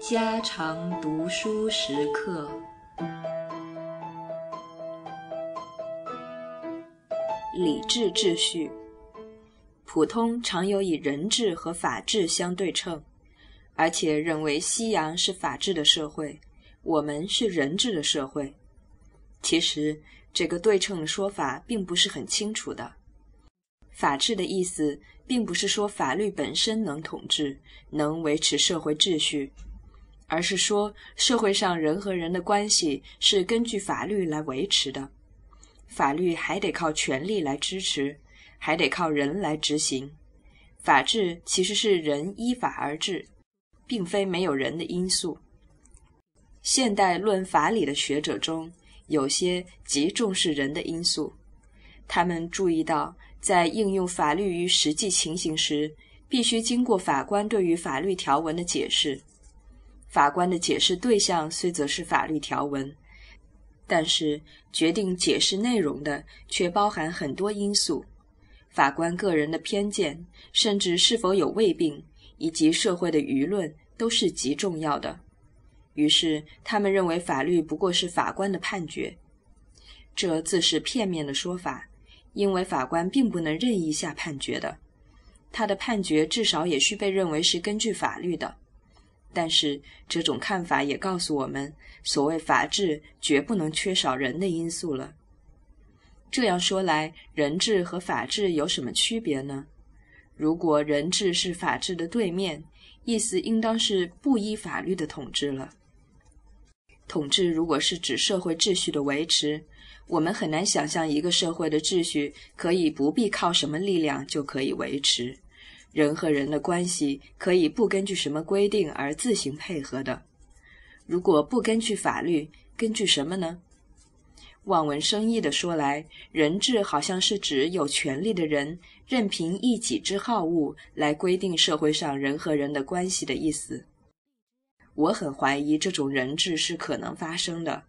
家常读书时刻。理智秩序，普通常有以人治和法治相对称，而且认为西洋是法治的社会，我们是人治的社会。其实，这个对称的说法并不是很清楚的。法治的意思，并不是说法律本身能统治、能维持社会秩序。而是说，社会上人和人的关系是根据法律来维持的，法律还得靠权力来支持，还得靠人来执行。法治其实是人依法而治，并非没有人的因素。现代论法理的学者中有些极重视人的因素，他们注意到，在应用法律于实际情形时，必须经过法官对于法律条文的解释。法官的解释对象虽则是法律条文，但是决定解释内容的却包含很多因素。法官个人的偏见，甚至是否有胃病，以及社会的舆论，都是极重要的。于是，他们认为法律不过是法官的判决，这自是片面的说法，因为法官并不能任意下判决的，他的判决至少也需被认为是根据法律的。但是这种看法也告诉我们，所谓法治绝不能缺少人的因素了。这样说来，人治和法治有什么区别呢？如果人治是法治的对面，意思应当是不依法律的统治了。统治如果是指社会秩序的维持，我们很难想象一个社会的秩序可以不必靠什么力量就可以维持。人和人的关系可以不根据什么规定而自行配合的。如果不根据法律，根据什么呢？望文生义的说来，人治好像是指有权力的人任凭一己之好恶来规定社会上人和人的关系的意思。我很怀疑这种人治是可能发生的。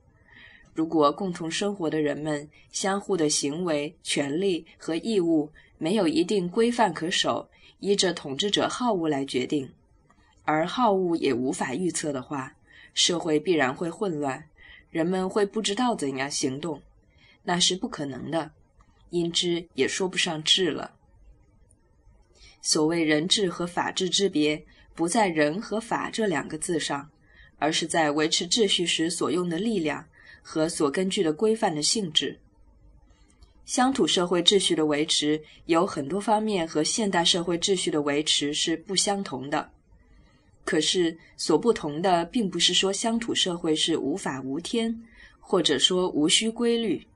如果共同生活的人们相互的行为、权利和义务没有一定规范可守，依着统治者好恶来决定，而好恶也无法预测的话，社会必然会混乱，人们会不知道怎样行动，那是不可能的，因之也说不上治了。所谓人治和法治之别，不在“人”和“法”这两个字上，而是在维持秩序时所用的力量和所根据的规范的性质。乡土社会秩序的维持有很多方面和现代社会秩序的维持是不相同的，可是所不同的并不是说乡土社会是无法无天，或者说无需规律。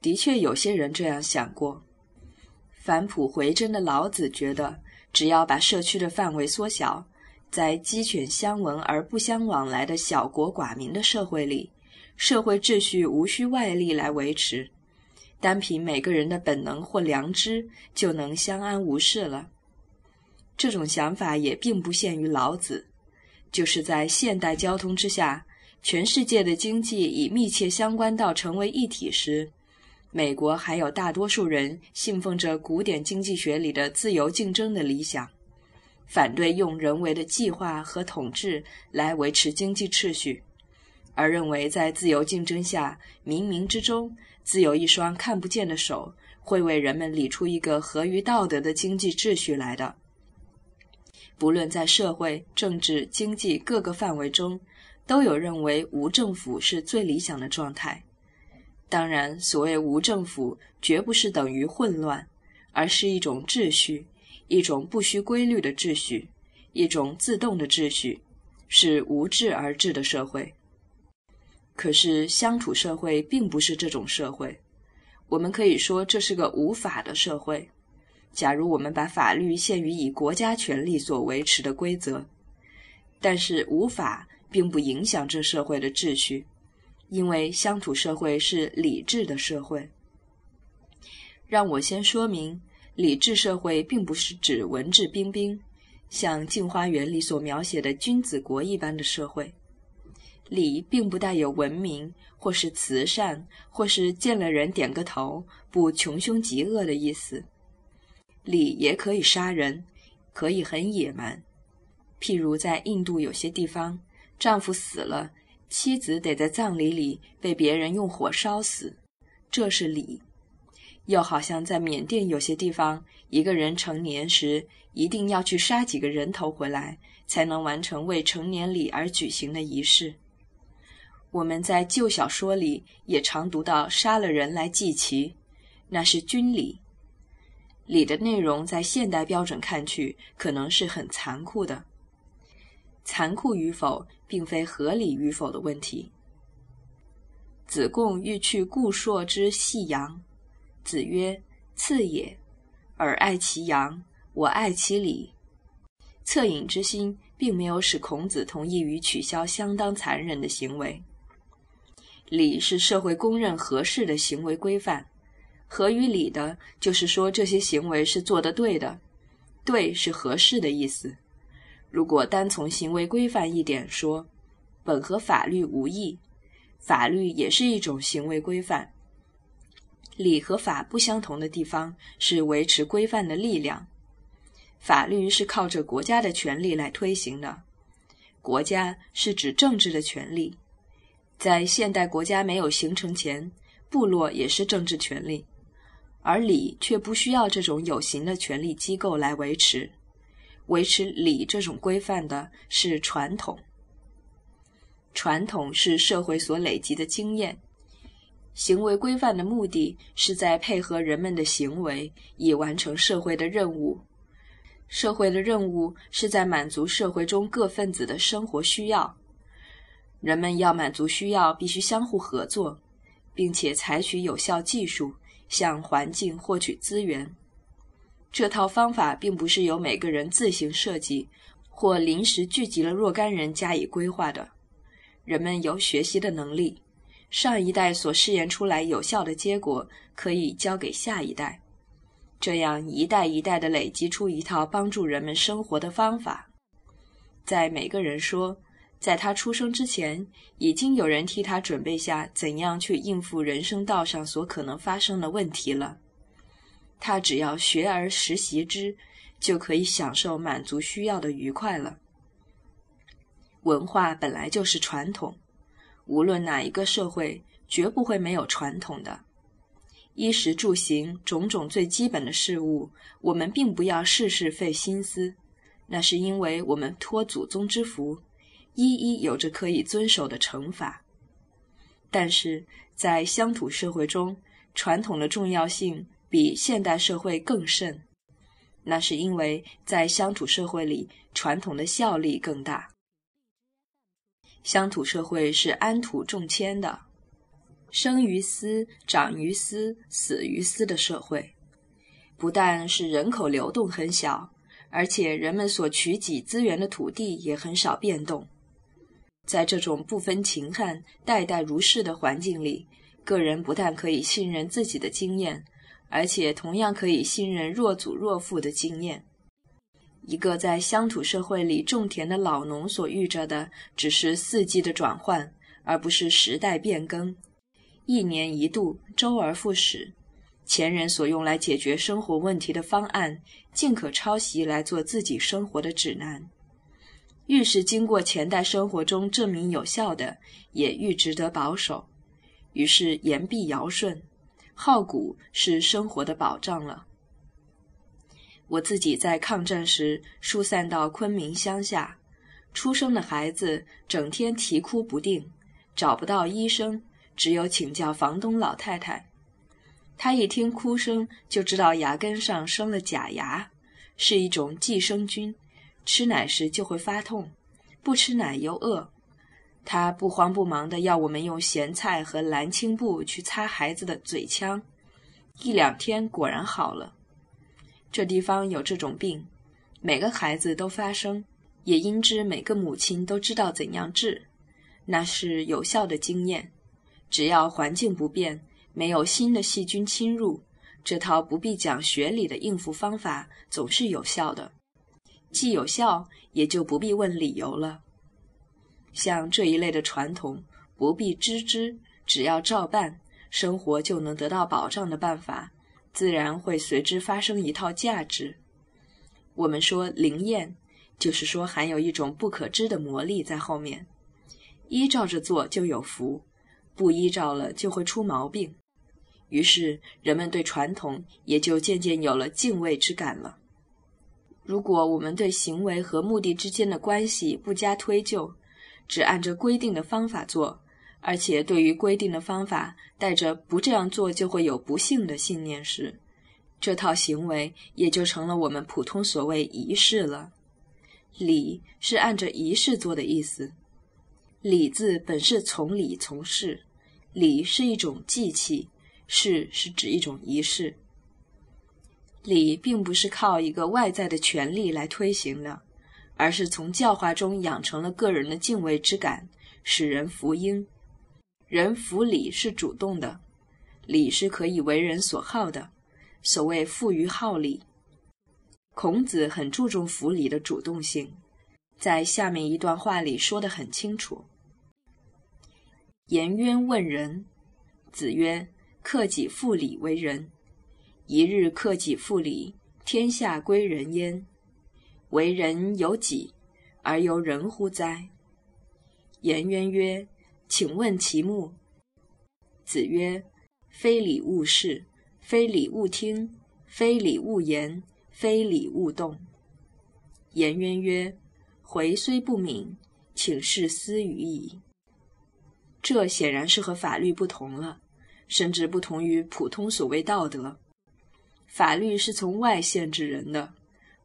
的确，有些人这样想过。返璞回真的老子觉得，只要把社区的范围缩小，在鸡犬相闻而不相往来的小国寡民的社会里，社会秩序无需外力来维持。单凭每个人的本能或良知就能相安无事了。这种想法也并不限于老子，就是在现代交通之下，全世界的经济已密切相关到成为一体时，美国还有大多数人信奉着古典经济学里的自由竞争的理想，反对用人为的计划和统治来维持经济秩序，而认为在自由竞争下，冥冥之中。自有一双看不见的手，会为人们理出一个合于道德的经济秩序来的。不论在社会、政治、经济各个范围中，都有认为无政府是最理想的状态。当然，所谓无政府，绝不是等于混乱，而是一种秩序，一种不需规律的秩序，一种自动的秩序，是无治而治的社会。可是乡土社会并不是这种社会，我们可以说这是个无法的社会。假如我们把法律限于以国家权力所维持的规则，但是无法并不影响这社会的秩序，因为乡土社会是理智的社会。让我先说明，理智社会并不是指文质彬彬，像《镜花缘》里所描写的君子国一般的社会。礼并不带有文明，或是慈善，或是见了人点个头，不穷凶极恶的意思。礼也可以杀人，可以很野蛮。譬如在印度有些地方，丈夫死了，妻子得在葬礼里被别人用火烧死，这是礼。又好像在缅甸有些地方，一个人成年时一定要去杀几个人头回来，才能完成为成年礼而举行的仪式。我们在旧小说里也常读到杀了人来祭旗，那是军礼。礼的内容在现代标准看去，可能是很残酷的。残酷与否，并非合理与否的问题。子贡欲去故朔之细阳，子曰：“次也。尔爱其阳，我爱其礼。”恻隐之心，并没有使孔子同意于取消相当残忍的行为。礼是社会公认合适的行为规范，合于礼的，就是说这些行为是做得对的，对是合适的意思。如果单从行为规范一点说，本和法律无异，法律也是一种行为规范。礼和法不相同的地方是维持规范的力量，法律是靠着国家的权力来推行的，国家是指政治的权利。在现代国家没有形成前，部落也是政治权利，而礼却不需要这种有形的权力机构来维持。维持礼这种规范的是传统。传统是社会所累积的经验，行为规范的目的是在配合人们的行为，以完成社会的任务。社会的任务是在满足社会中各分子的生活需要。人们要满足需要，必须相互合作，并且采取有效技术向环境获取资源。这套方法并不是由每个人自行设计，或临时聚集了若干人加以规划的。人们有学习的能力，上一代所试验出来有效的结果可以交给下一代，这样一代一代的累积出一套帮助人们生活的方法。在每个人说。在他出生之前，已经有人替他准备下怎样去应付人生道上所可能发生的问题了。他只要学而时习之，就可以享受满足需要的愉快了。文化本来就是传统，无论哪一个社会，绝不会没有传统的。衣食住行种种最基本的事物，我们并不要事事费心思，那是因为我们托祖宗之福。一一有着可以遵守的惩罚，但是在乡土社会中，传统的重要性比现代社会更甚。那是因为在乡土社会里，传统的效力更大。乡土社会是安土重迁的，生于斯、长于斯、死于斯的社会，不但是人口流动很小，而且人们所取给资源的土地也很少变动。在这种不分秦汉、代代如是的环境里，个人不但可以信任自己的经验，而且同样可以信任若祖若父的经验。一个在乡土社会里种田的老农所遇着的，只是四季的转换，而不是时代变更。一年一度，周而复始。前人所用来解决生活问题的方案，尽可抄袭来做自己生活的指南。愈是经过前代生活中证明有效的，也愈值得保守。于是言必尧舜，好古是生活的保障了。我自己在抗战时疏散到昆明乡下，出生的孩子整天啼哭不定，找不到医生，只有请教房东老太太。她一听哭声，就知道牙根上生了假牙，是一种寄生菌。吃奶时就会发痛，不吃奶又饿。他不慌不忙地要我们用咸菜和蓝青布去擦孩子的嘴腔，一两天果然好了。这地方有这种病，每个孩子都发生，也因之每个母亲都知道怎样治，那是有效的经验。只要环境不变，没有新的细菌侵入，这套不必讲学理的应付方法总是有效的。既有效，也就不必问理由了。像这一类的传统，不必知之，只要照办，生活就能得到保障的办法，自然会随之发生一套价值。我们说灵验，就是说含有一种不可知的魔力在后面。依照着做就有福，不依照了就会出毛病。于是人们对传统也就渐渐有了敬畏之感了。如果我们对行为和目的之间的关系不加推究，只按着规定的方法做，而且对于规定的方法带着不这样做就会有不幸的信念时，这套行为也就成了我们普通所谓仪式了。礼是按着仪式做的意思。礼字本是从礼从事，礼是一种祭器，事是指一种仪式。礼并不是靠一个外在的权力来推行的，而是从教化中养成了个人的敬畏之感，使人服膺。人服礼是主动的，礼是可以为人所好的。所谓“富于好礼”，孔子很注重服礼的主动性，在下面一段话里说得很清楚。颜渊问仁，子曰：“克己复礼为仁。”一日克己复礼，天下归仁焉。为人有己，而由人乎哉？颜渊曰：“请问其目。”子曰：“非礼勿视，非礼勿听，非礼勿言，非礼勿动。”颜渊曰：“回虽不敏，请示思语矣。”这显然是和法律不同了，甚至不同于普通所谓道德。法律是从外限制人的，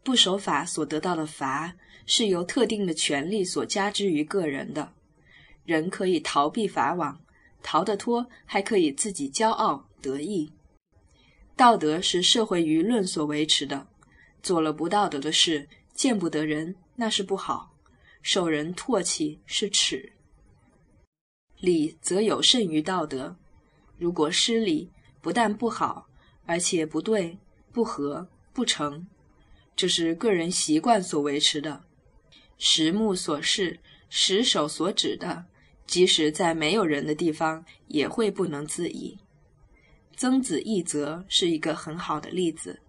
不守法所得到的罚是由特定的权利所加之于个人的。人可以逃避法网，逃得脱，还可以自己骄傲得意。道德是社会舆论所维持的，做了不道德的事，见不得人，那是不好，受人唾弃是耻。礼则有甚于道德，如果失礼，不但不好。而且不对、不合、不成，这是个人习惯所维持的，实目所视、十手所指的，即使在没有人的地方，也会不能自已。曾子一则是一个很好的例子。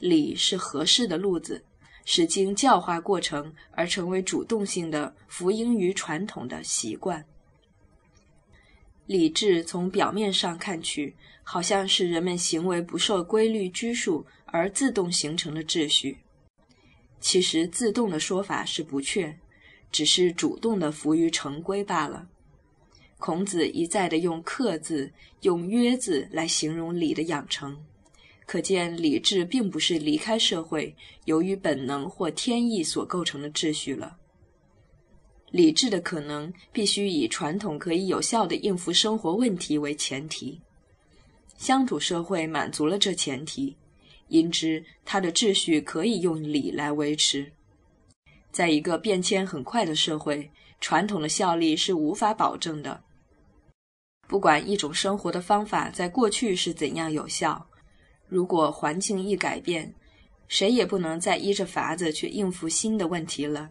礼是合适的路子，是经教化过程而成为主动性的福音于传统的习惯。礼制从表面上看去，好像是人们行为不受规律拘束而自动形成的秩序。其实，自动的说法是不确，只是主动的服于成规罢了。孔子一再的用“克”字、用“约”字来形容礼的养成，可见礼制并不是离开社会、由于本能或天意所构成的秩序了。理智的可能必须以传统可以有效地应付生活问题为前提，乡土社会满足了这前提，因之它的秩序可以用礼来维持。在一个变迁很快的社会，传统的效力是无法保证的。不管一种生活的方法在过去是怎样有效，如果环境一改变，谁也不能再依着法子去应付新的问题了。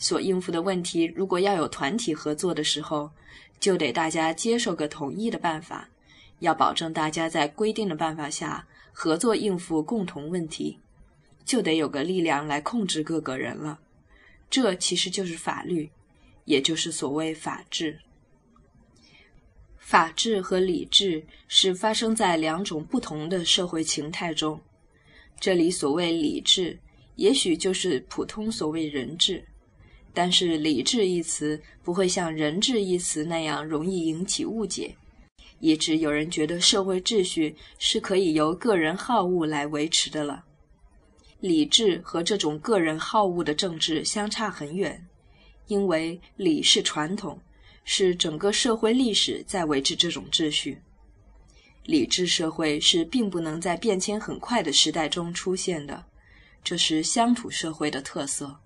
所应付的问题，如果要有团体合作的时候，就得大家接受个统一的办法，要保证大家在规定的办法下合作应付共同问题，就得有个力量来控制各个人了。这其实就是法律，也就是所谓法治。法治和理智是发生在两种不同的社会形态中。这里所谓理智，也许就是普通所谓人治。但是“理智”一词不会像“人治”一词那样容易引起误解，以致有人觉得社会秩序是可以由个人好恶来维持的了。理智和这种个人好恶的政治相差很远，因为礼是传统，是整个社会历史在维持这种秩序。理智社会是并不能在变迁很快的时代中出现的，这是乡土社会的特色。